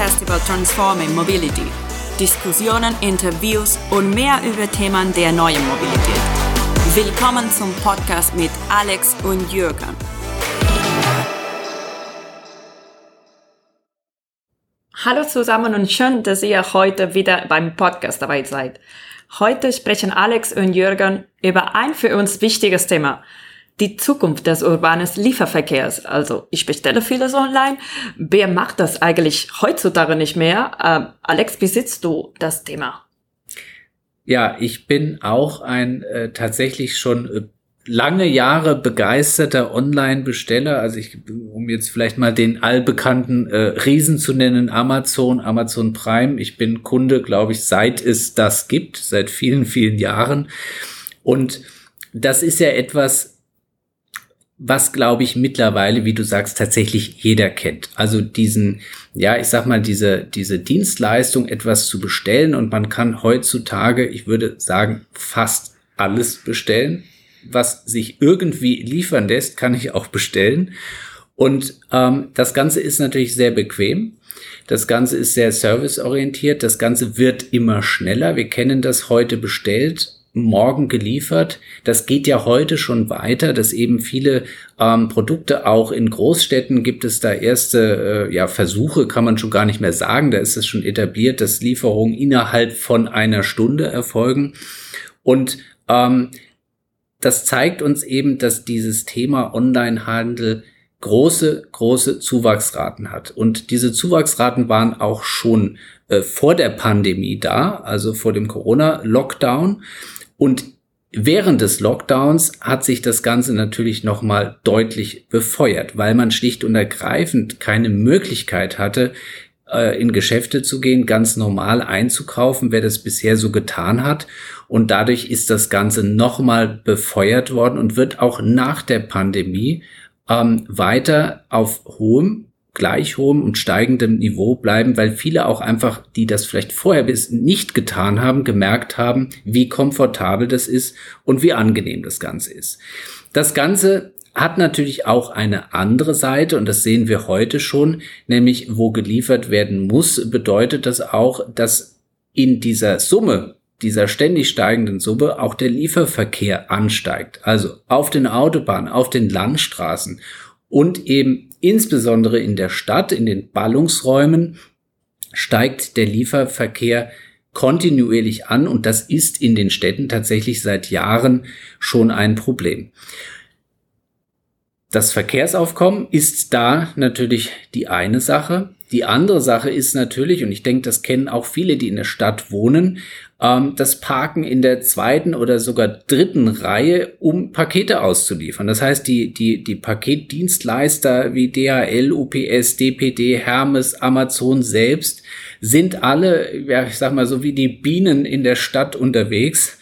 Festival Transforming Mobility. Diskussionen, Interviews und mehr über Themen der neuen Mobilität. Willkommen zum Podcast mit Alex und Jürgen. Hallo zusammen und schön, dass ihr heute wieder beim Podcast dabei seid. Heute sprechen Alex und Jürgen über ein für uns wichtiges Thema – die Zukunft des urbanen Lieferverkehrs. Also ich bestelle vieles online. Wer macht das eigentlich heutzutage nicht mehr? Äh, Alex, besitzt du das Thema? Ja, ich bin auch ein äh, tatsächlich schon äh, lange Jahre begeisterter Online-Besteller. Also ich, um jetzt vielleicht mal den allbekannten äh, Riesen zu nennen, Amazon, Amazon Prime. Ich bin Kunde, glaube ich, seit es das gibt, seit vielen, vielen Jahren. Und das ist ja etwas, was glaube ich mittlerweile, wie du sagst, tatsächlich jeder kennt. Also diesen, ja, ich sag mal, diese, diese Dienstleistung, etwas zu bestellen und man kann heutzutage, ich würde sagen, fast alles bestellen. Was sich irgendwie liefern lässt, kann ich auch bestellen. Und ähm, das Ganze ist natürlich sehr bequem. Das Ganze ist sehr serviceorientiert. Das Ganze wird immer schneller. Wir kennen das heute bestellt morgen geliefert. Das geht ja heute schon weiter, dass eben viele ähm, Produkte auch in Großstädten gibt es da erste äh, ja, Versuche, kann man schon gar nicht mehr sagen. Da ist es schon etabliert, dass Lieferungen innerhalb von einer Stunde erfolgen. Und ähm, das zeigt uns eben, dass dieses Thema Onlinehandel große, große Zuwachsraten hat. Und diese Zuwachsraten waren auch schon äh, vor der Pandemie da, also vor dem Corona-Lockdown. Und während des Lockdowns hat sich das Ganze natürlich nochmal deutlich befeuert, weil man schlicht und ergreifend keine Möglichkeit hatte, äh, in Geschäfte zu gehen, ganz normal einzukaufen, wer das bisher so getan hat. Und dadurch ist das Ganze nochmal befeuert worden und wird auch nach der Pandemie ähm, weiter auf hohem gleich hohem und steigendem Niveau bleiben, weil viele auch einfach, die das vielleicht vorher bis nicht getan haben, gemerkt haben, wie komfortabel das ist und wie angenehm das Ganze ist. Das Ganze hat natürlich auch eine andere Seite und das sehen wir heute schon, nämlich wo geliefert werden muss, bedeutet das auch, dass in dieser Summe, dieser ständig steigenden Summe auch der Lieferverkehr ansteigt. Also auf den Autobahnen, auf den Landstraßen und eben insbesondere in der Stadt, in den Ballungsräumen, steigt der Lieferverkehr kontinuierlich an und das ist in den Städten tatsächlich seit Jahren schon ein Problem. Das Verkehrsaufkommen ist da natürlich die eine Sache. Die andere Sache ist natürlich, und ich denke, das kennen auch viele, die in der Stadt wohnen, ähm, das Parken in der zweiten oder sogar dritten Reihe, um Pakete auszuliefern. Das heißt, die, die, die Paketdienstleister wie DHL, UPS, DPD, Hermes, Amazon selbst sind alle, ja, ich sag mal so wie die Bienen in der Stadt unterwegs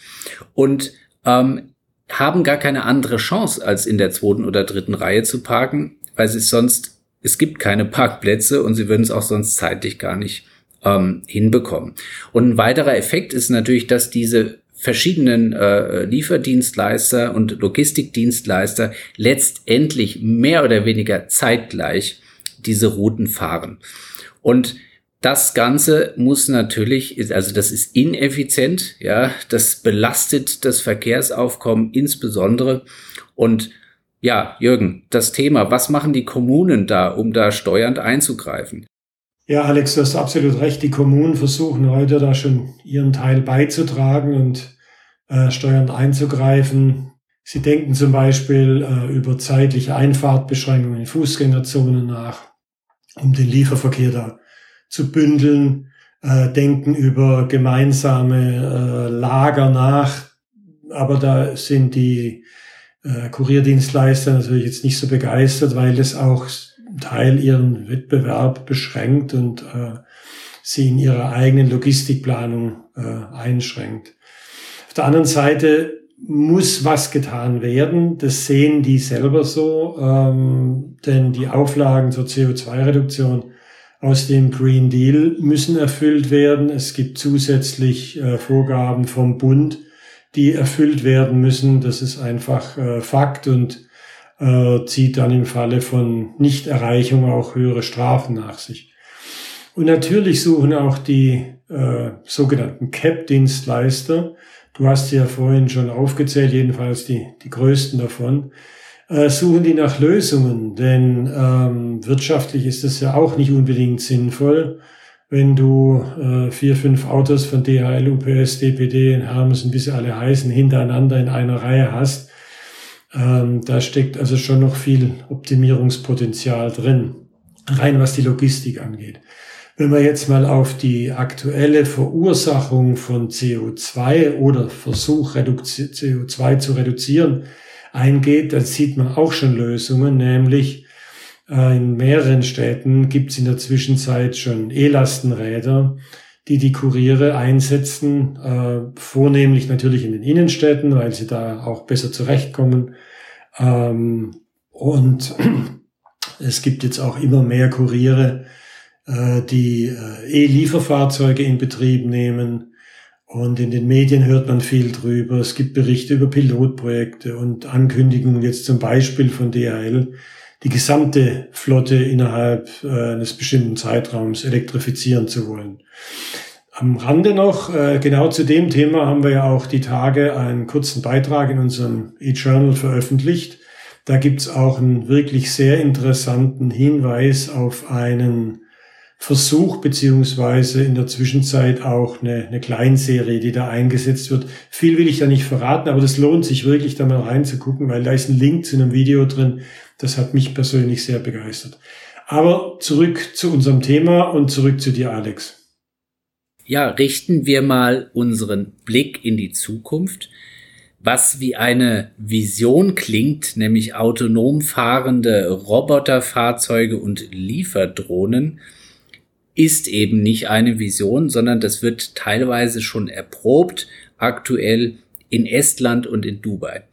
und ähm, haben gar keine andere Chance, als in der zweiten oder dritten Reihe zu parken, weil sie sonst, es gibt keine Parkplätze und sie würden es auch sonst zeitlich gar nicht ähm, hinbekommen. Und ein weiterer Effekt ist natürlich, dass diese verschiedenen äh, Lieferdienstleister und Logistikdienstleister letztendlich mehr oder weniger zeitgleich diese Routen fahren. Und das Ganze muss natürlich, also das ist ineffizient, ja, das belastet das Verkehrsaufkommen insbesondere. Und ja, Jürgen, das Thema, was machen die Kommunen da, um da steuernd einzugreifen? Ja, Alex, du hast absolut recht. Die Kommunen versuchen heute da schon ihren Teil beizutragen und äh, steuernd einzugreifen. Sie denken zum Beispiel äh, über zeitliche Einfahrtbeschränkungen in Fußgängerzonen nach, um den Lieferverkehr da zu bündeln, äh, denken über gemeinsame äh, Lager nach. Aber da sind die äh, Kurierdienstleister natürlich jetzt nicht so begeistert, weil es auch Teil ihren Wettbewerb beschränkt und äh, sie in ihrer eigenen Logistikplanung äh, einschränkt. Auf der anderen Seite muss was getan werden. Das sehen die selber so, ähm, denn die Auflagen zur CO2-Reduktion aus dem Green Deal müssen erfüllt werden. Es gibt zusätzlich äh, Vorgaben vom Bund, die erfüllt werden müssen. Das ist einfach äh, Fakt und äh, zieht dann im Falle von Nichterreichung auch höhere Strafen nach sich. Und natürlich suchen auch die äh, sogenannten CAP-Dienstleister, du hast sie ja vorhin schon aufgezählt, jedenfalls die, die größten davon, äh, suchen die nach Lösungen, denn ähm, wirtschaftlich ist es ja auch nicht unbedingt sinnvoll, wenn du äh, vier, fünf Autos von DHL, UPS, DPD Hermes und wie sie alle heißen, hintereinander in einer Reihe hast. Ähm, da steckt also schon noch viel Optimierungspotenzial drin, rein was die Logistik angeht. Wenn man jetzt mal auf die aktuelle Verursachung von CO2 oder Versuch, CO2 zu reduzieren, eingeht, dann sieht man auch schon Lösungen, nämlich äh, in mehreren Städten gibt es in der Zwischenzeit schon E-Lastenräder, die die Kuriere einsetzen, äh, vornehmlich natürlich in den Innenstädten, weil sie da auch besser zurechtkommen. Ähm, und es gibt jetzt auch immer mehr Kuriere, äh, die äh, E-Lieferfahrzeuge in Betrieb nehmen. Und in den Medien hört man viel drüber. Es gibt Berichte über Pilotprojekte und Ankündigungen jetzt zum Beispiel von DHL, die gesamte Flotte innerhalb äh, eines bestimmten Zeitraums elektrifizieren zu wollen. Am Rande noch, äh, genau zu dem Thema haben wir ja auch die Tage einen kurzen Beitrag in unserem e-Journal veröffentlicht. Da gibt's auch einen wirklich sehr interessanten Hinweis auf einen Versuch beziehungsweise in der Zwischenzeit auch eine, eine Kleinserie, die da eingesetzt wird. Viel will ich da nicht verraten, aber das lohnt sich wirklich da mal reinzugucken, weil da ist ein Link zu einem Video drin. Das hat mich persönlich sehr begeistert. Aber zurück zu unserem Thema und zurück zu dir, Alex. Ja, richten wir mal unseren Blick in die Zukunft. Was wie eine Vision klingt, nämlich autonom fahrende Roboterfahrzeuge und Lieferdrohnen, ist eben nicht eine Vision, sondern das wird teilweise schon erprobt, aktuell in Estland und in Dubai.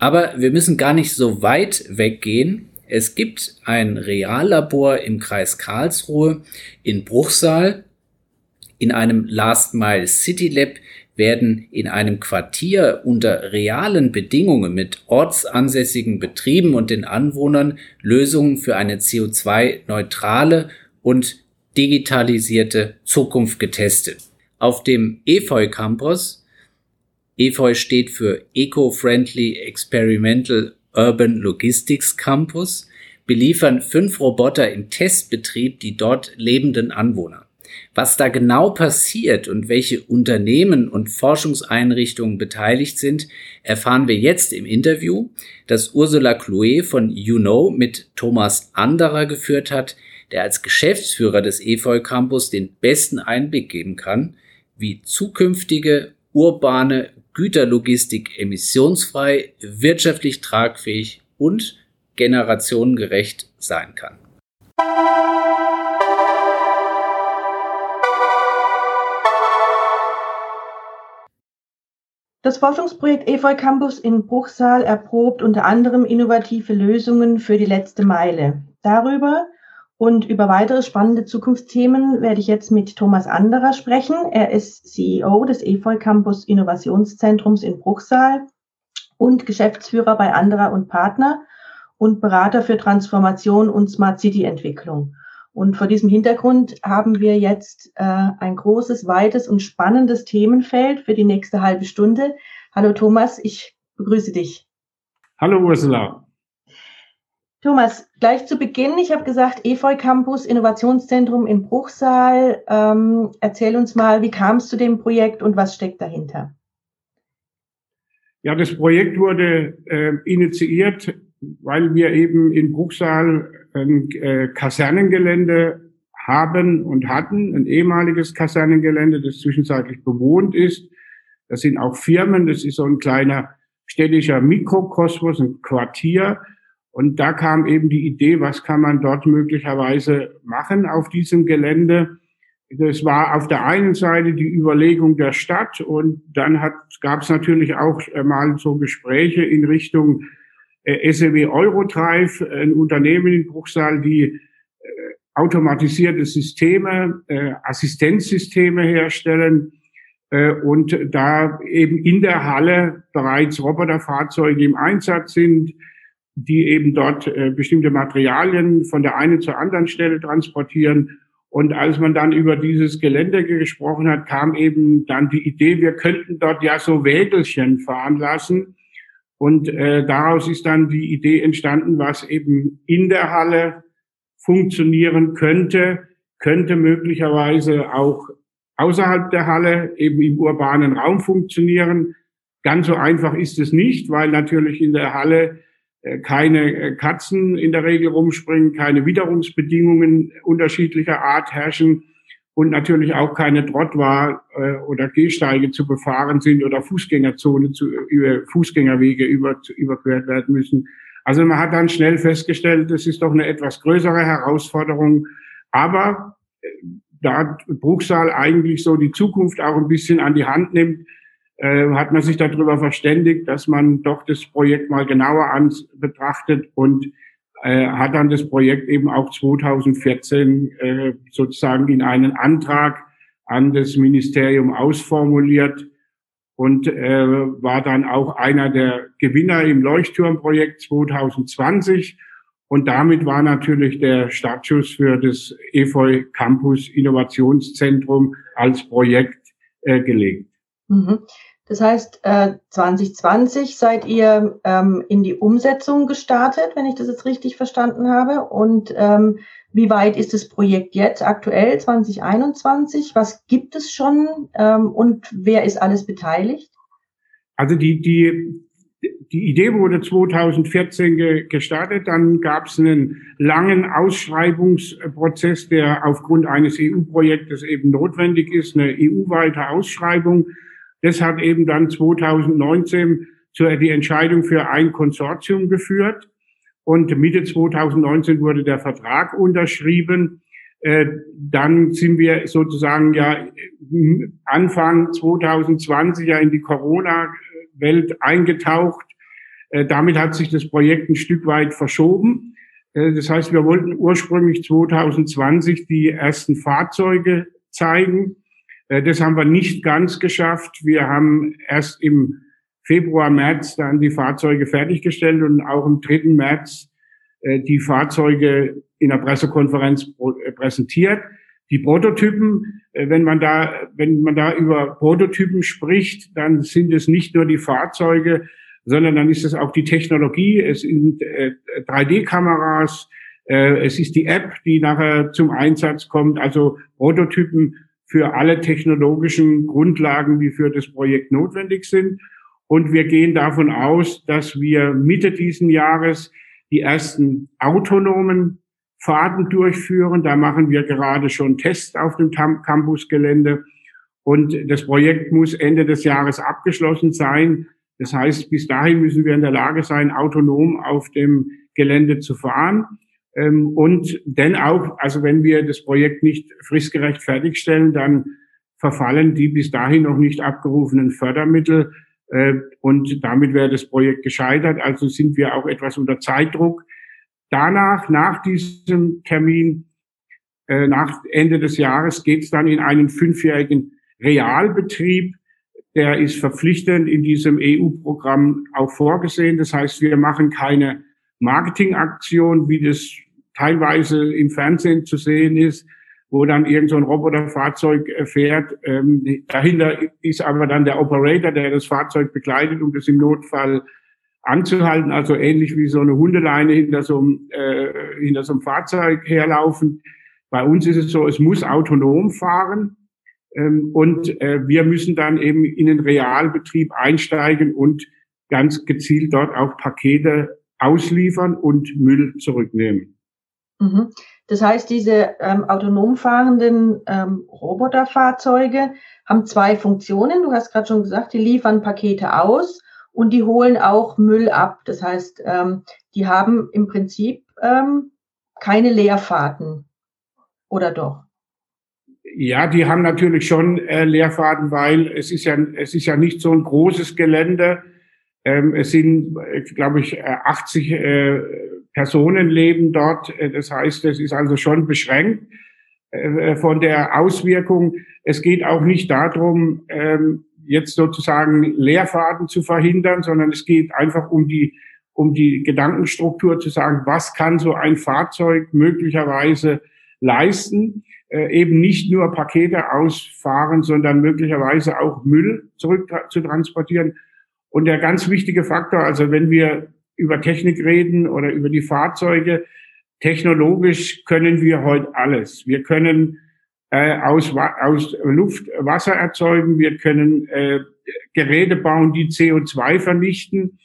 Aber wir müssen gar nicht so weit weggehen. Es gibt ein Reallabor im Kreis Karlsruhe in Bruchsal. In einem Last Mile City Lab werden in einem Quartier unter realen Bedingungen mit ortsansässigen Betrieben und den Anwohnern Lösungen für eine CO2-neutrale und digitalisierte Zukunft getestet. Auf dem EFOI Campus, EFOI steht für Eco-Friendly Experimental Urban Logistics Campus, beliefern fünf Roboter im Testbetrieb die dort lebenden Anwohner. Was da genau passiert und welche Unternehmen und Forschungseinrichtungen beteiligt sind, erfahren wir jetzt im Interview, das Ursula Chloe von YouKnow mit Thomas Anderer geführt hat, der als Geschäftsführer des EFOI Campus den besten Einblick geben kann, wie zukünftige urbane Güterlogistik emissionsfrei, wirtschaftlich tragfähig und generationengerecht sein kann. Das Forschungsprojekt EFOI Campus in Bruchsal erprobt unter anderem innovative Lösungen für die letzte Meile. Darüber, und über weitere spannende Zukunftsthemen werde ich jetzt mit Thomas Anderer sprechen. Er ist CEO des EFOI Campus Innovationszentrums in Bruchsal und Geschäftsführer bei Anderer und Partner und Berater für Transformation und Smart City Entwicklung. Und vor diesem Hintergrund haben wir jetzt äh, ein großes, weites und spannendes Themenfeld für die nächste halbe Stunde. Hallo Thomas, ich begrüße dich. Hallo Ursula. Thomas, gleich zu Beginn, ich habe gesagt, EFOI Campus Innovationszentrum in Bruchsal. Ähm, erzähl uns mal, wie kam es zu dem Projekt und was steckt dahinter? Ja, das Projekt wurde äh, initiiert, weil wir eben in Bruchsal ein äh, Kasernengelände haben und hatten, ein ehemaliges Kasernengelände, das zwischenzeitlich bewohnt ist. Das sind auch Firmen, das ist so ein kleiner städtischer Mikrokosmos, ein Quartier und da kam eben die Idee, was kann man dort möglicherweise machen auf diesem Gelände. Das war auf der einen Seite die Überlegung der Stadt und dann gab es natürlich auch mal so Gespräche in Richtung äh, SEW Eurodrive, ein Unternehmen in Bruchsal, die äh, automatisierte Systeme, äh, Assistenzsysteme herstellen äh, und da eben in der Halle bereits Roboterfahrzeuge im Einsatz sind, die eben dort äh, bestimmte Materialien von der einen zur anderen Stelle transportieren Und als man dann über dieses Gelände gesprochen hat, kam eben dann die Idee, wir könnten dort ja so Wägelchen fahren lassen. Und äh, daraus ist dann die Idee entstanden, was eben in der Halle funktionieren könnte, könnte möglicherweise auch außerhalb der Halle, eben im urbanen Raum funktionieren. Ganz so einfach ist es nicht, weil natürlich in der Halle keine äh, Katzen in der Regel rumspringen, keine Witterungsbedingungen unterschiedlicher Art herrschen und natürlich auch keine Trottwar äh, oder Gehsteige zu befahren sind oder Fußgängerzone zu, über Fußgängerwege über, zu, überquert werden müssen. Also man hat dann schnell festgestellt, das ist doch eine etwas größere Herausforderung. Aber da Bruchsal eigentlich so die Zukunft auch ein bisschen an die Hand nimmt, äh, hat man sich darüber verständigt, dass man doch das Projekt mal genauer an betrachtet und äh, hat dann das Projekt eben auch 2014 äh, sozusagen in einen Antrag an das Ministerium ausformuliert und äh, war dann auch einer der Gewinner im Leuchtturmprojekt 2020 und damit war natürlich der Startschuss für das EFOI Campus Innovationszentrum als Projekt äh, gelegt. Mhm. Das heißt, äh, 2020 seid ihr ähm, in die Umsetzung gestartet, wenn ich das jetzt richtig verstanden habe. Und ähm, wie weit ist das Projekt jetzt aktuell, 2021? Was gibt es schon ähm, und wer ist alles beteiligt? Also die, die die Idee wurde 2014 ge gestartet. Dann gab es einen langen Ausschreibungsprozess, der aufgrund eines EU-Projektes eben notwendig ist, eine EU-weite Ausschreibung. Das hat eben dann 2019 zur die Entscheidung für ein Konsortium geführt. Und Mitte 2019 wurde der Vertrag unterschrieben. Äh, dann sind wir sozusagen ja Anfang 2020 ja in die Corona Welt eingetaucht. Äh, damit hat sich das Projekt ein Stück weit verschoben. Äh, das heißt, wir wollten ursprünglich 2020 die ersten Fahrzeuge zeigen. Äh, das haben wir nicht ganz geschafft. Wir haben erst im Februar, März dann die Fahrzeuge fertiggestellt und auch im 3. März die Fahrzeuge in der Pressekonferenz präsentiert. Die Prototypen, äh, wenn man da, wenn man da über Prototypen spricht, dann sind es nicht nur die Fahrzeuge, sondern dann ist es auch die Technologie. Es sind 3D-Kameras, äh, äh, es ist die App, die nachher zum Einsatz kommt. Also Prototypen für alle technologischen Grundlagen, die für das Projekt notwendig sind. Und wir gehen davon aus, dass wir Mitte diesen Jahres die ersten autonomen Fahrten durchführen. Da machen wir gerade schon Tests auf dem Campusgelände. Und das Projekt muss Ende des Jahres abgeschlossen sein. Das heißt, bis dahin müssen wir in der Lage sein, autonom auf dem Gelände zu fahren. Ähm, und denn auch, also wenn wir das Projekt nicht fristgerecht fertigstellen, dann verfallen die bis dahin noch nicht abgerufenen Fördermittel. Äh, und damit wäre das Projekt gescheitert. Also sind wir auch etwas unter Zeitdruck. Danach, nach diesem Termin, äh, nach Ende des Jahres, geht es dann in einen fünfjährigen Realbetrieb. Der ist verpflichtend in diesem EU-Programm auch vorgesehen. Das heißt, wir machen keine Marketingaktion, wie das teilweise im Fernsehen zu sehen ist, wo dann irgend so ein Roboterfahrzeug äh, fährt. Ähm, dahinter ist aber dann der Operator, der das Fahrzeug begleitet, um das im Notfall anzuhalten, also ähnlich wie so eine Hundeleine hinter so einem, äh, hinter so einem Fahrzeug herlaufen. Bei uns ist es so, es muss autonom fahren ähm, und äh, wir müssen dann eben in den Realbetrieb einsteigen und ganz gezielt dort auch Pakete ausliefern und Müll zurücknehmen. Mhm. Das heißt, diese ähm, autonom fahrenden ähm, Roboterfahrzeuge haben zwei Funktionen. Du hast gerade schon gesagt, die liefern Pakete aus und die holen auch Müll ab. Das heißt, ähm, die haben im Prinzip ähm, keine Leerfahrten. Oder doch? Ja, die haben natürlich schon äh, Leerfahrten, weil es ist ja, es ist ja nicht so ein großes Gelände. Ähm, es sind, äh, glaube ich, 80 äh, Personen leben dort. Äh, das heißt, es ist also schon beschränkt äh, von der Auswirkung. Es geht auch nicht darum, ähm, jetzt sozusagen Leerfaden zu verhindern, sondern es geht einfach um die, um die Gedankenstruktur zu sagen, was kann so ein Fahrzeug möglicherweise leisten. äh, eben nicht nur Pakete ausfahren, sondern möglicherweise auch Müll zurück zu transportieren. Und der ganz wichtige Faktor, also wenn wir über Technik reden oder über die Fahrzeuge, technologisch können wir heute alles. Wir können äh, aus, aus Luft Wasser erzeugen, wir können äh, Geräte bauen, die CO2 vernichten.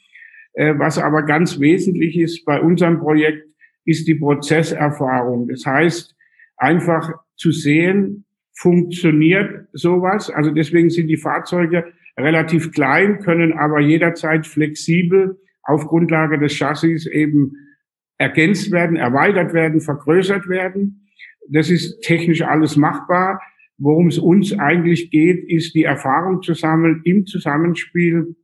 Äh, was aber ganz wesentlich ist bei unserem Projekt, ist die Prozesserfahrung. Das heißt, einfach zu sehen, funktioniert sowas. Also deswegen sind die Fahrzeuge relativ klein, können aber jederzeit flexibel auf Grundlage des Chassis eben ergänzt werden, erweitert werden, vergrößert werden. Das ist technisch alles machbar. Worum es uns eigentlich geht, ist die Erfahrung zu sammeln im Zusammenspiel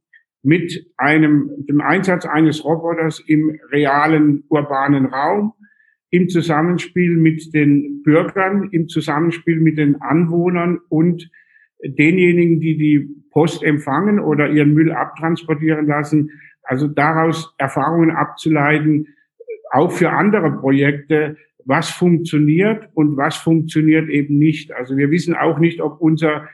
mit einem, dem Einsatz eines Roboters im realen urbanen Raum, im Zusammenspiel mit den Bürgern, im Zusammenspiel mit den Anwohnern und denjenigen, die die Post empfangen oder ihren Müll abtransportieren lassen. Also daraus Erfahrungen abzuleiten, auch für andere Projekte, was funktioniert und was funktioniert eben nicht. Also wir wissen auch nicht, ob unser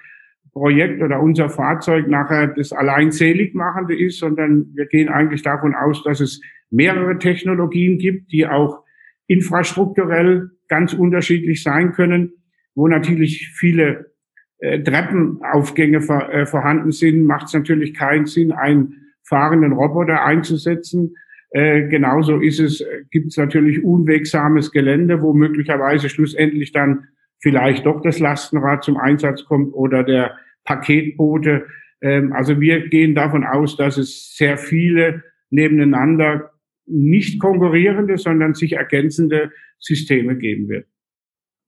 Projekt oder unser Fahrzeug nachher das allein machende ist, sondern wir gehen eigentlich davon aus, dass es mehrere Technologien gibt, die auch infrastrukturell ganz unterschiedlich sein können, wo natürlich viele äh, Treppenaufgänge vor, äh, vorhanden sind, macht es natürlich keinen Sinn, einen fahrenden Roboter einzusetzen. Äh, genauso ist es, gibt es natürlich unwegsames Gelände, wo möglicherweise schlussendlich dann vielleicht doch das Lastenrad zum Einsatz kommt oder der Paketboote. Ähm, also wir gehen davon aus, dass es sehr viele nebeneinander nicht konkurrierende, sondern sich ergänzende Systeme geben wird.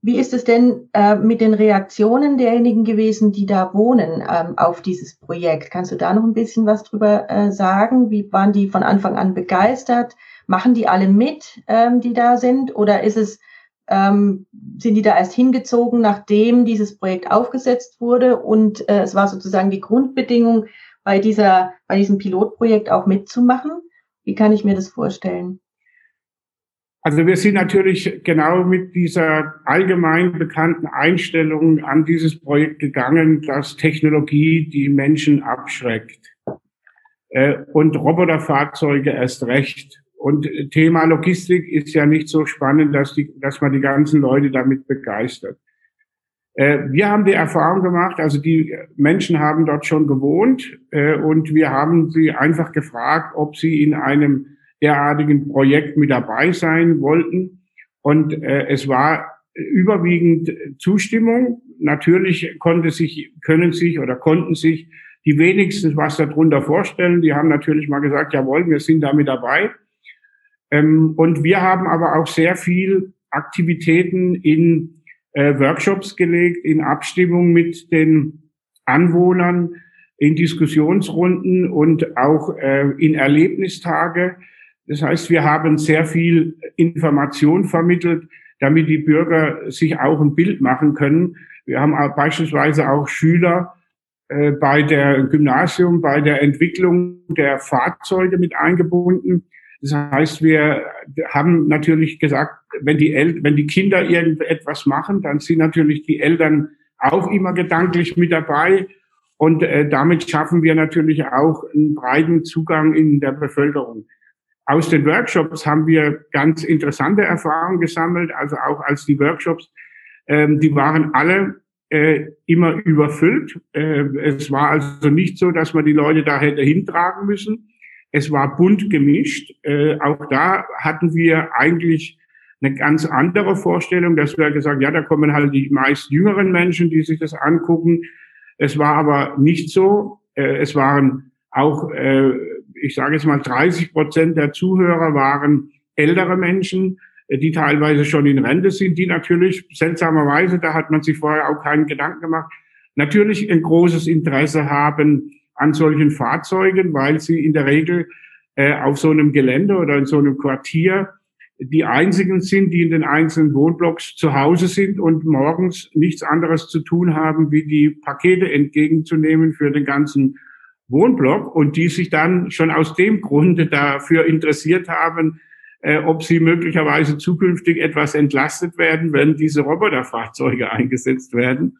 Wie ist es denn äh, mit den Reaktionen derjenigen gewesen, die da wohnen ähm, auf dieses Projekt? Kannst du da noch ein bisschen was drüber äh, sagen? Wie waren die von Anfang an begeistert? Machen die alle mit, ähm, die da sind? Oder ist es ähm, sind die da erst hingezogen, nachdem dieses Projekt aufgesetzt wurde und äh, es war sozusagen die Grundbedingung, bei dieser, bei diesem Pilotprojekt auch mitzumachen? Wie kann ich mir das vorstellen? Also wir sind natürlich genau mit dieser allgemein bekannten Einstellung an dieses Projekt gegangen, dass Technologie die Menschen abschreckt. Äh, und Roboterfahrzeuge erst recht. Und Thema Logistik ist ja nicht so spannend, dass, die, dass man die ganzen Leute damit begeistert. Äh, wir haben die Erfahrung gemacht, also die Menschen haben dort schon gewohnt äh, und wir haben sie einfach gefragt, ob sie in einem derartigen Projekt mit dabei sein wollten. Und äh, es war überwiegend Zustimmung. Natürlich konnte sich, können sich oder konnten sich die wenigsten was darunter vorstellen. Die haben natürlich mal gesagt, jawohl, wir sind da mit dabei. Ähm, und wir haben aber auch sehr viel Aktivitäten in äh, Workshops gelegt, in Abstimmung mit den Anwohnern, in Diskussionsrunden und auch äh, in Erlebnistage. Das heißt, wir haben sehr viel Information vermittelt, damit die Bürger sich auch ein Bild machen können. Wir haben auch beispielsweise auch Schüler äh, bei der Gymnasium, bei der Entwicklung der Fahrzeuge mit eingebunden. Das heißt, wir haben natürlich gesagt, wenn die, El wenn die Kinder irgendetwas machen, dann sind natürlich die Eltern auch immer gedanklich mit dabei. Und äh, damit schaffen wir natürlich auch einen breiten Zugang in der Bevölkerung. Aus den Workshops haben wir ganz interessante Erfahrungen gesammelt. Also auch als die Workshops, ähm, die waren alle äh, immer überfüllt. Äh, es war also nicht so, dass man die Leute da hätte hintragen müssen. Es war bunt gemischt. Äh, auch da hatten wir eigentlich eine ganz andere Vorstellung, dass wir gesagt, ja, da kommen halt die meist jüngeren Menschen, die sich das angucken. Es war aber nicht so. Äh, es waren auch, äh, ich sage jetzt mal, 30 Prozent der Zuhörer waren ältere Menschen, äh, die teilweise schon in Rente sind, die natürlich seltsamerweise, da hat man sich vorher auch keinen Gedanken gemacht, natürlich ein großes Interesse haben an solchen Fahrzeugen, weil sie in der Regel äh, auf so einem Gelände oder in so einem Quartier die einzigen sind, die in den einzelnen Wohnblocks zu Hause sind und morgens nichts anderes zu tun haben, wie die Pakete entgegenzunehmen für den ganzen Wohnblock und die sich dann schon aus dem Grunde dafür interessiert haben, äh, ob sie möglicherweise zukünftig etwas entlastet werden, wenn diese Roboterfahrzeuge eingesetzt werden.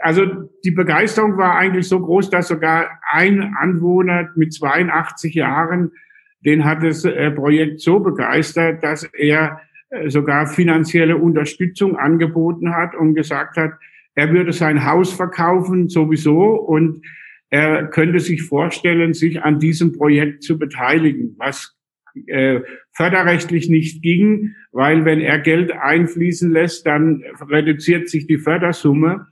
Also die Begeisterung war eigentlich so groß, dass sogar ein Anwohner mit 82 Jahren, den hat das äh, Projekt so begeistert, dass er äh, sogar finanzielle Unterstützung angeboten hat und gesagt hat, er würde sein Haus verkaufen sowieso und er könnte sich vorstellen, sich an diesem Projekt zu beteiligen, was äh, förderrechtlich nicht ging, weil wenn er Geld einfließen lässt, dann reduziert sich die Fördersumme.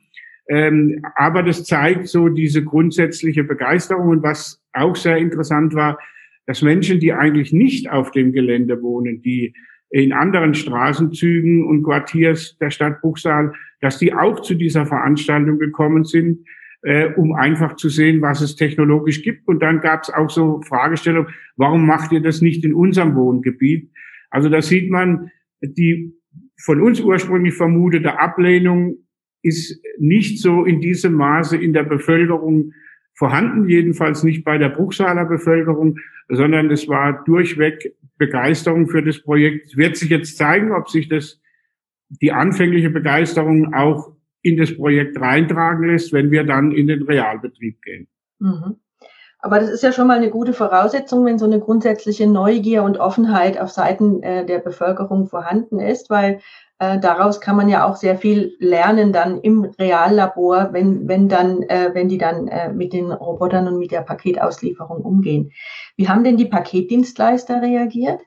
Ähm, aber das zeigt so diese grundsätzliche Begeisterung und was auch sehr interessant war, dass Menschen, die eigentlich nicht auf dem Gelände wohnen, die in anderen Straßenzügen und Quartiers der Stadt Buchsal, dass die auch zu dieser Veranstaltung gekommen sind, äh, um einfach zu sehen, was es technologisch gibt. Und dann gab es auch so Fragestellungen, warum macht ihr das nicht in unserem Wohngebiet? Also da sieht man, die von uns ursprünglich vermutete Ablehnung ist nicht so in diesem Maße in der Bevölkerung vorhanden, jedenfalls nicht bei der Bruchsaler Bevölkerung, sondern es war durchweg Begeisterung für das Projekt. Es wird sich jetzt zeigen, ob sich das, die anfängliche Begeisterung auch in das Projekt reintragen lässt, wenn wir dann in den Realbetrieb gehen. Mhm. Aber das ist ja schon mal eine gute Voraussetzung, wenn so eine grundsätzliche Neugier und Offenheit auf Seiten äh, der Bevölkerung vorhanden ist, weil äh, daraus kann man ja auch sehr viel lernen dann im Reallabor, wenn, wenn dann, äh, wenn die dann äh, mit den Robotern und mit der Paketauslieferung umgehen. Wie haben denn die Paketdienstleister reagiert?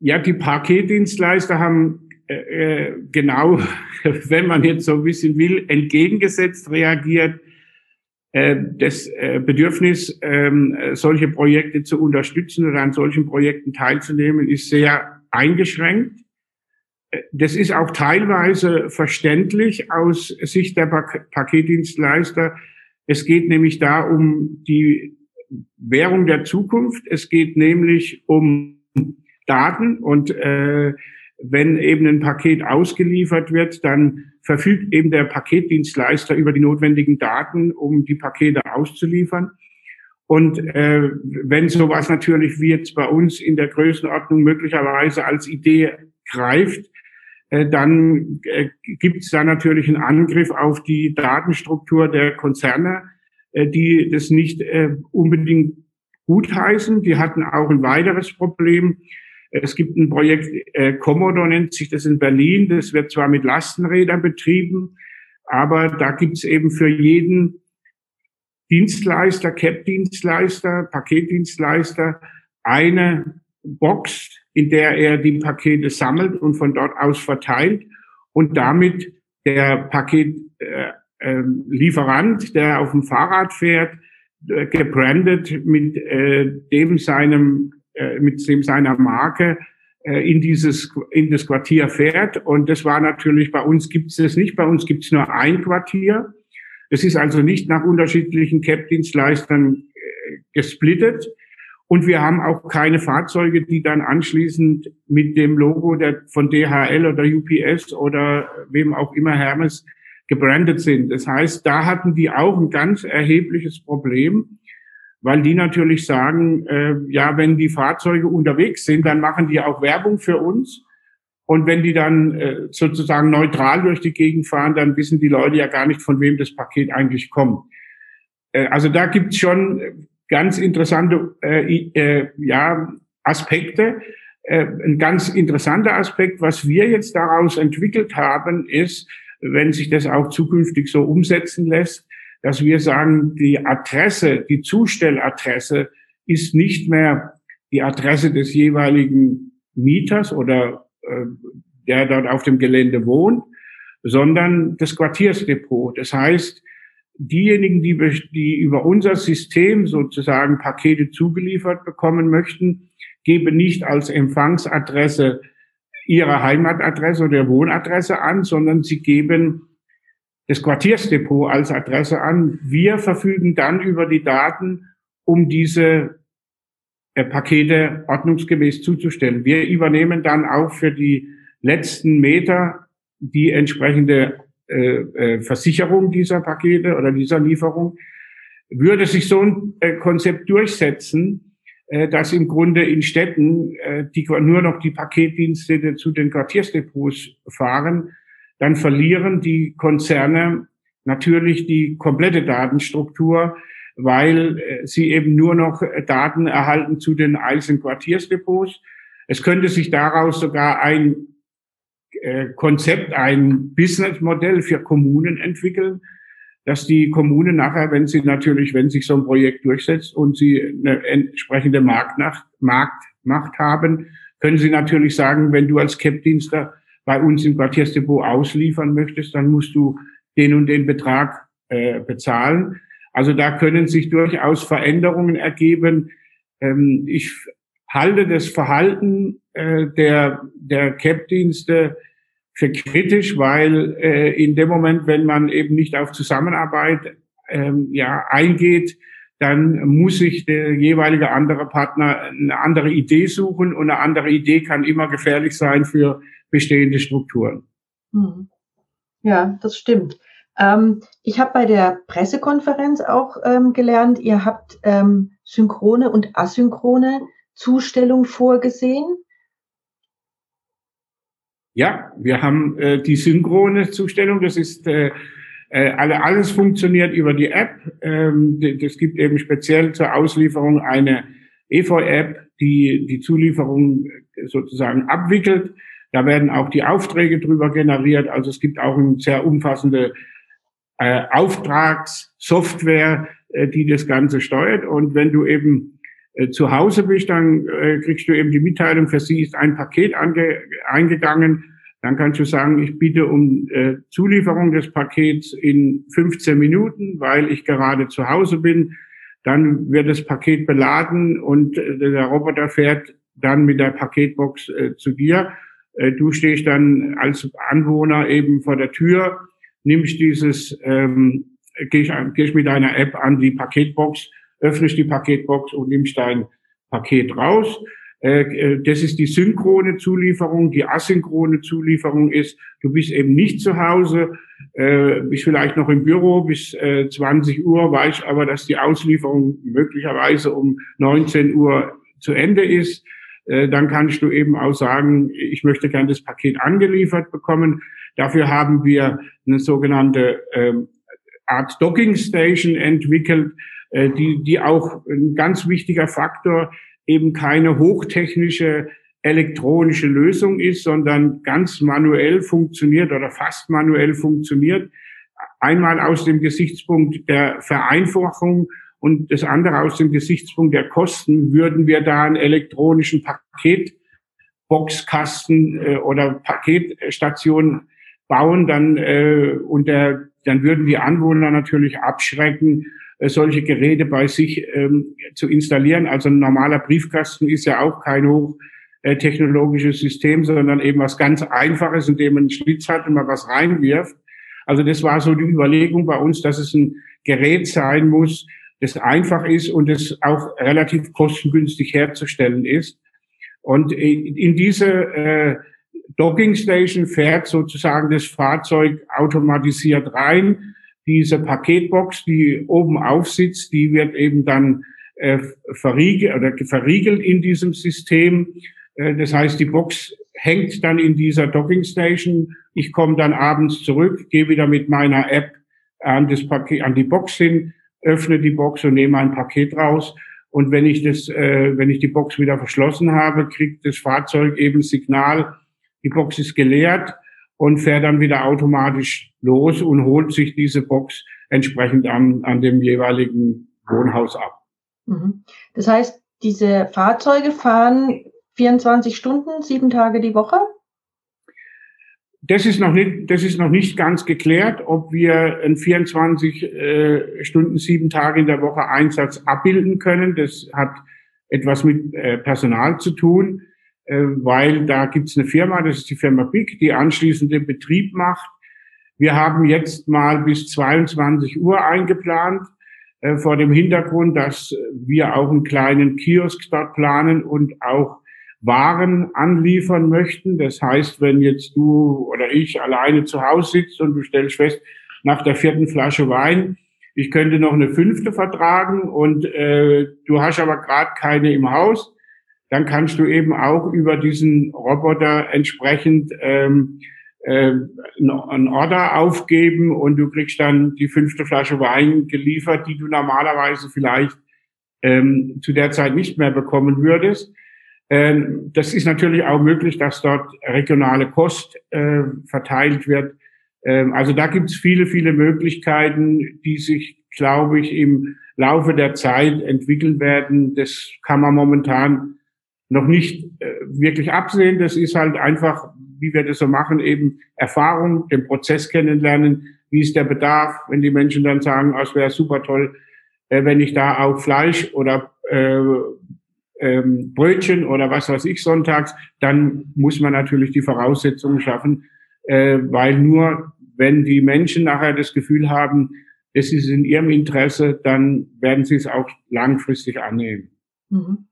Ja, die Paketdienstleister haben äh, äh, genau, wenn man jetzt so ein bisschen will, entgegengesetzt reagiert. Äh, das Bedürfnis, ähm, solche Projekte zu unterstützen oder an solchen Projekten teilzunehmen, ist sehr eingeschränkt. Das ist auch teilweise verständlich aus Sicht der Paketdienstleister. Es geht nämlich da um die Währung der Zukunft. Es geht nämlich um Daten und äh, wenn eben ein Paket ausgeliefert wird, dann verfügt eben der Paketdienstleister über die notwendigen Daten, um die Pakete auszuliefern. Und äh, wenn sowas natürlich wie jetzt bei uns in der Größenordnung möglicherweise als Idee greift, äh, dann äh, gibt es da natürlich einen Angriff auf die Datenstruktur der Konzerne, äh, die das nicht äh, unbedingt gutheißen. Die hatten auch ein weiteres Problem es gibt ein Projekt, äh, Commodore nennt sich das in Berlin. Das wird zwar mit Lastenrädern betrieben, aber da gibt es eben für jeden Dienstleister, CAP-Dienstleister, Paketdienstleister eine Box, in der er die Pakete sammelt und von dort aus verteilt und damit der Paketlieferant, äh, äh, der auf dem Fahrrad fährt, äh, gebrandet mit äh, dem seinem äh, mit dem seiner Marke äh, in dieses in das Quartier fährt. Und das war natürlich bei uns gibt es das nicht. Bei uns gibt es nur ein Quartier. Es ist also nicht nach unterschiedlichen CAP-Dienstleistern äh, gesplittet. Und wir haben auch keine Fahrzeuge, die dann anschließend mit dem Logo der, von DHL oder UPS oder wem auch immer Hermes gebrandet sind. Das heißt, da hatten die auch ein ganz erhebliches Problem weil die natürlich sagen, äh, ja, wenn die Fahrzeuge unterwegs sind, dann machen die auch Werbung für uns. Und wenn die dann äh, sozusagen neutral durch die Gegend fahren, dann wissen die Leute ja gar nicht, von wem das Paket eigentlich kommt. Äh, also da gibt's schon ganz interessante äh, äh, ja, Aspekte. Äh, ein ganz interessanter Aspekt, was wir jetzt daraus entwickelt haben, ist, wenn sich das auch zukünftig so umsetzen lässt, dass wir sagen, die Adresse, die Zustelladresse ist nicht mehr die Adresse des jeweiligen Mieters oder äh, der dort auf dem Gelände wohnt, sondern das Quartiersdepot. Das heißt, diejenigen, die, die über unser System sozusagen Pakete zugeliefert bekommen möchten, geben nicht als Empfangsadresse ihre Heimatadresse oder Wohnadresse an, sondern sie geben das Quartiersdepot als Adresse an. Wir verfügen dann über die Daten, um diese äh, Pakete ordnungsgemäß zuzustellen. Wir übernehmen dann auch für die letzten Meter die entsprechende äh, äh, Versicherung dieser Pakete oder dieser Lieferung. Würde sich so ein äh, Konzept durchsetzen, äh, dass im Grunde in Städten äh, die nur noch die Paketdienste zu den Quartiersdepots fahren, dann verlieren die Konzerne natürlich die komplette Datenstruktur, weil äh, sie eben nur noch Daten erhalten zu den einzelnen Quartiersdepots. Es könnte sich daraus sogar ein äh, Konzept, ein Businessmodell für Kommunen entwickeln, dass die Kommunen nachher, wenn sie natürlich, wenn sich so ein Projekt durchsetzt und sie eine entsprechende Marktmacht, Marktmacht haben, können sie natürlich sagen, wenn du als CAP-Dienster bei uns im Quartiersdepot ausliefern möchtest, dann musst du den und den Betrag äh, bezahlen. Also da können sich durchaus Veränderungen ergeben. Ähm, ich halte das Verhalten äh, der, der CAP-Dienste für kritisch, weil äh, in dem Moment, wenn man eben nicht auf Zusammenarbeit ähm, ja, eingeht, dann muss sich der jeweilige andere Partner eine andere Idee suchen und eine andere Idee kann immer gefährlich sein für bestehende Strukturen. Hm. Ja, das stimmt. Ähm, ich habe bei der Pressekonferenz auch ähm, gelernt, ihr habt ähm, synchrone und asynchrone Zustellung vorgesehen. Ja, wir haben äh, die synchrone Zustellung. Das ist äh, äh, alle, alles funktioniert über die App. Ähm, es gibt eben speziell zur Auslieferung eine EV-App, die die Zulieferung sozusagen abwickelt. Da werden auch die Aufträge drüber generiert. Also es gibt auch eine sehr umfassende äh, Auftragssoftware, äh, die das Ganze steuert. Und wenn du eben äh, zu Hause bist, dann äh, kriegst du eben die Mitteilung, für sie ist ein Paket ange eingegangen. Dann kannst du sagen, ich bitte um äh, Zulieferung des Pakets in 15 Minuten, weil ich gerade zu Hause bin. Dann wird das Paket beladen und äh, der Roboter fährt dann mit der Paketbox äh, zu dir. Äh, du stehst dann als Anwohner eben vor der Tür nimmst dieses, ähm, gehst, gehst mit deiner App an die Paketbox, öffnest die Paketbox und nimmst dein Paket raus. Äh, äh, das ist die synchrone Zulieferung. Die asynchrone Zulieferung ist, du bist eben nicht zu Hause, bist vielleicht noch im Büro bis äh, 20 Uhr, weißt aber, dass die Auslieferung möglicherweise um 19 Uhr zu Ende ist. Äh, dann kannst du eben auch sagen, ich möchte gern das Paket angeliefert bekommen. Dafür haben wir eine sogenannte ähm, Art Docking Station entwickelt, äh, die, die auch ein ganz wichtiger Faktor eben keine hochtechnische elektronische Lösung ist, sondern ganz manuell funktioniert oder fast manuell funktioniert. Einmal aus dem Gesichtspunkt der Vereinfachung und das andere aus dem Gesichtspunkt der Kosten würden wir da einen elektronischen Paketboxkasten äh, oder Paketstation bauen, dann äh, und der, dann würden die Anwohner natürlich abschrecken, äh, solche Geräte bei sich ähm, zu installieren. Also ein normaler Briefkasten ist ja auch kein hochtechnologisches System, sondern eben was ganz Einfaches, in dem man einen Schlitz hat und man was reinwirft. Also das war so die Überlegung bei uns, dass es ein Gerät sein muss, das einfach ist und das auch relativ kostengünstig herzustellen ist. Und in diese äh, Docking Station fährt sozusagen das Fahrzeug automatisiert rein. Diese Paketbox, die oben aufsitzt, die wird eben dann äh, verriegelt oder verriegelt in diesem System. Äh, das heißt, die Box hängt dann in dieser Docking Station. Ich komme dann abends zurück, gehe wieder mit meiner App an das Paket, an die Box hin, öffne die Box und nehme ein Paket raus. Und wenn ich das, äh, wenn ich die Box wieder verschlossen habe, kriegt das Fahrzeug eben Signal, die Box ist geleert und fährt dann wieder automatisch los und holt sich diese Box entsprechend an, an dem jeweiligen Wohnhaus ab. Mhm. Das heißt, diese Fahrzeuge fahren 24 Stunden, sieben Tage die Woche? Das ist noch nicht, das ist noch nicht ganz geklärt, ob wir einen 24 äh, Stunden, sieben Tage in der Woche Einsatz abbilden können. Das hat etwas mit äh, Personal zu tun. Äh, weil da gibt es eine Firma, das ist die Firma BIC, die anschließend den Betrieb macht. Wir haben jetzt mal bis 22 Uhr eingeplant, äh, vor dem Hintergrund, dass wir auch einen kleinen Kiosk dort planen und auch Waren anliefern möchten. Das heißt, wenn jetzt du oder ich alleine zu Hause sitzt und du stellst fest, nach der vierten Flasche Wein ich könnte noch eine fünfte vertragen und äh, du hast aber gerade keine im Haus, dann kannst du eben auch über diesen Roboter entsprechend ähm, äh, einen Order aufgeben und du kriegst dann die fünfte Flasche Wein geliefert, die du normalerweise vielleicht ähm, zu der Zeit nicht mehr bekommen würdest. Ähm, das ist natürlich auch möglich, dass dort regionale Kost äh, verteilt wird. Ähm, also da gibt es viele, viele Möglichkeiten, die sich, glaube ich, im Laufe der Zeit entwickeln werden. Das kann man momentan noch nicht äh, wirklich absehen. Das ist halt einfach, wie wir das so machen, eben Erfahrung, den Prozess kennenlernen. Wie ist der Bedarf? Wenn die Menschen dann sagen, oh, es wäre super toll, äh, wenn ich da auch Fleisch oder äh, ähm, Brötchen oder was weiß ich sonntags, dann muss man natürlich die Voraussetzungen schaffen, äh, weil nur wenn die Menschen nachher das Gefühl haben, es ist in ihrem Interesse, dann werden sie es auch langfristig annehmen. Mhm.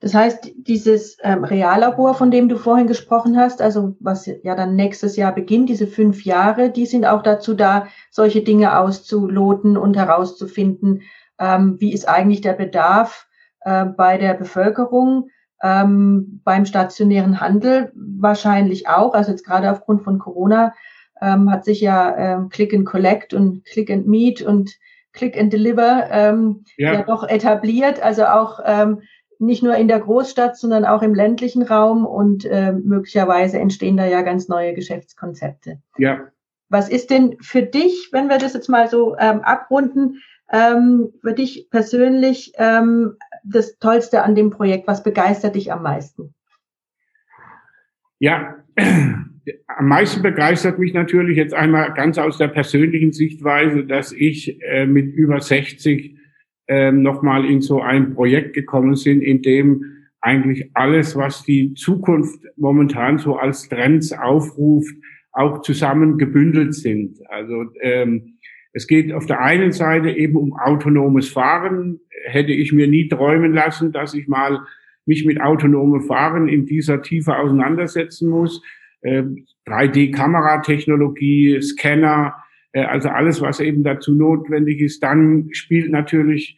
Das heißt, dieses ähm, Reallabor, von dem du vorhin gesprochen hast, also was ja dann nächstes Jahr beginnt, diese fünf Jahre, die sind auch dazu da, solche Dinge auszuloten und herauszufinden, ähm, wie ist eigentlich der Bedarf äh, bei der Bevölkerung, ähm, beim stationären Handel wahrscheinlich auch. Also jetzt gerade aufgrund von Corona ähm, hat sich ja ähm, Click and Collect und Click and Meet und Click and Deliver ähm, ja. ja doch etabliert. Also auch ähm, nicht nur in der Großstadt, sondern auch im ländlichen Raum und äh, möglicherweise entstehen da ja ganz neue Geschäftskonzepte. Ja. Was ist denn für dich, wenn wir das jetzt mal so ähm, abrunden, ähm, für dich persönlich ähm, das Tollste an dem Projekt? Was begeistert dich am meisten? Ja, am meisten begeistert mich natürlich jetzt einmal ganz aus der persönlichen Sichtweise, dass ich äh, mit über 60 äh, nochmal in so ein Projekt gekommen sind, in dem eigentlich alles, was die Zukunft momentan so als Trends aufruft, auch zusammen gebündelt sind. Also ähm, es geht auf der einen Seite eben um autonomes Fahren. Hätte ich mir nie träumen lassen, dass ich mal mich mit autonomem Fahren in dieser Tiefe auseinandersetzen muss. 3D-Kameratechnologie, ähm, Scanner, äh, also alles, was eben dazu notwendig ist. Dann spielt natürlich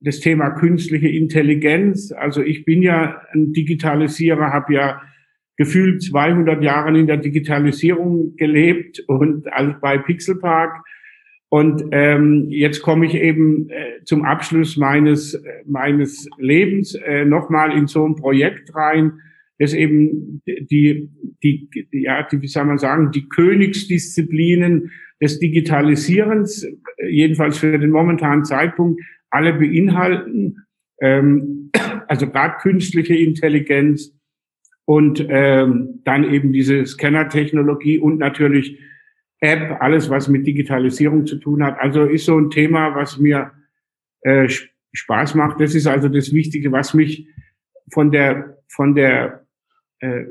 das Thema künstliche Intelligenz. Also ich bin ja ein Digitalisierer, habe ja gefühlt 200 Jahre in der Digitalisierung gelebt und bei Pixelpark und ähm, jetzt komme ich eben äh, zum Abschluss meines, äh, meines Lebens äh, nochmal in so ein Projekt rein, das eben die, die, ja, die, wie soll man sagen, die Königsdisziplinen des Digitalisierens, äh, jedenfalls für den momentanen Zeitpunkt, alle beinhalten. Ähm, also gerade künstliche Intelligenz und ähm, dann eben diese Scanner-Technologie und natürlich App, alles, was mit Digitalisierung zu tun hat. Also ist so ein Thema, was mir äh, Spaß macht. Das ist also das Wichtige, was mich von der, von der, äh,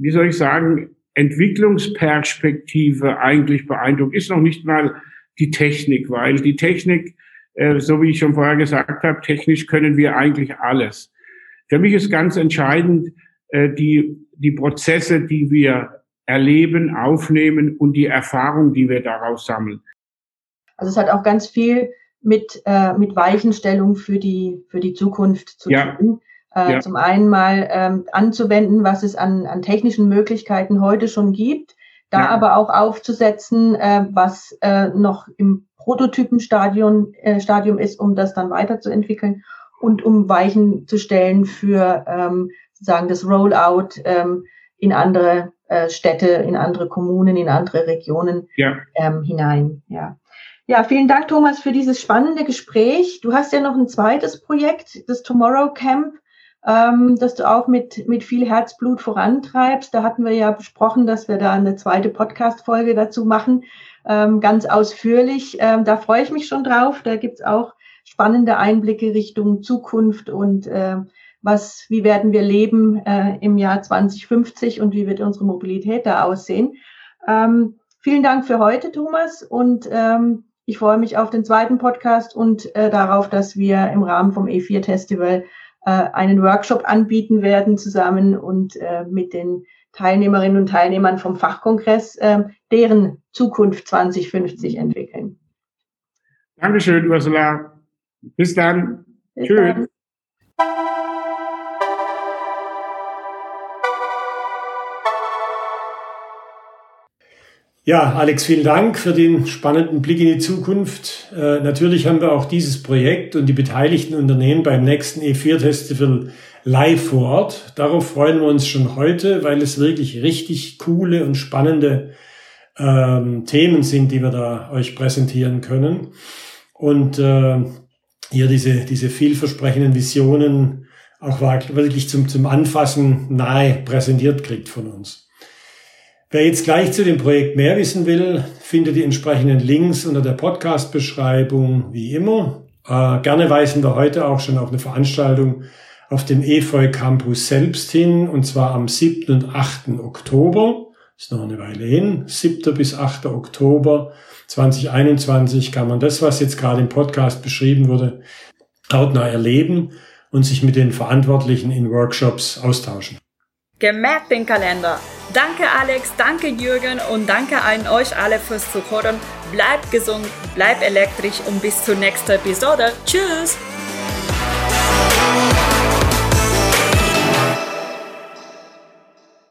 wie soll ich sagen, Entwicklungsperspektive eigentlich beeindruckt. Ist noch nicht mal die Technik, weil die Technik, äh, so wie ich schon vorher gesagt habe, technisch können wir eigentlich alles. Für mich ist ganz entscheidend, äh, die, die Prozesse, die wir erleben, aufnehmen und die Erfahrung, die wir daraus sammeln. Also es hat auch ganz viel mit, äh, mit Weichenstellung für die, für die Zukunft zu ja. tun. Äh, ja. Zum einen mal ähm, anzuwenden, was es an, an technischen Möglichkeiten heute schon gibt, da ja. aber auch aufzusetzen, äh, was äh, noch im Prototypenstadium äh, Stadium ist, um das dann weiterzuentwickeln und um Weichen zu stellen für ähm, sozusagen das Rollout ähm, in andere äh, Städte, in andere Kommunen, in andere Regionen ja. ähm, hinein. Ja. ja, vielen Dank, Thomas, für dieses spannende Gespräch. Du hast ja noch ein zweites Projekt, das Tomorrow Camp, ähm, das du auch mit, mit viel Herzblut vorantreibst. Da hatten wir ja besprochen, dass wir da eine zweite Podcast-Folge dazu machen, ähm, ganz ausführlich. Ähm, da freue ich mich schon drauf. Da gibt's auch spannende Einblicke Richtung Zukunft und äh, was, wie werden wir leben äh, im Jahr 2050 und wie wird unsere Mobilität da aussehen. Ähm, vielen Dank für heute, Thomas, und ähm, ich freue mich auf den zweiten Podcast und äh, darauf, dass wir im Rahmen vom E4 Festival äh, einen Workshop anbieten werden zusammen und äh, mit den Teilnehmerinnen und Teilnehmern vom Fachkongress äh, deren Zukunft 2050 entwickeln. Dankeschön, Ursula. Bis dann. Bis Tschüss. Dann. Ja, Alex, vielen Dank für den spannenden Blick in die Zukunft. Äh, natürlich haben wir auch dieses Projekt und die beteiligten Unternehmen beim nächsten E4-Festival live vor Ort. Darauf freuen wir uns schon heute, weil es wirklich richtig coole und spannende ähm, Themen sind, die wir da euch präsentieren können. Und äh, ihr diese, diese vielversprechenden Visionen auch wirklich zum, zum Anfassen nahe präsentiert kriegt von uns. Wer jetzt gleich zu dem Projekt mehr wissen will, findet die entsprechenden Links unter der Podcast-Beschreibung wie immer. Äh, gerne weisen wir heute auch schon auf eine Veranstaltung auf dem EFOI Campus selbst hin, und zwar am 7. und 8. Oktober. Ist noch eine Weile hin. 7. bis 8. Oktober 2021 kann man das, was jetzt gerade im Podcast beschrieben wurde, hautnah erleben und sich mit den Verantwortlichen in Workshops austauschen. Gemerkt den Kalender. Danke Alex, danke Jürgen und danke an euch alle fürs Zuhören. Bleibt gesund, bleibt elektrisch und bis zur nächsten Episode. Tschüss!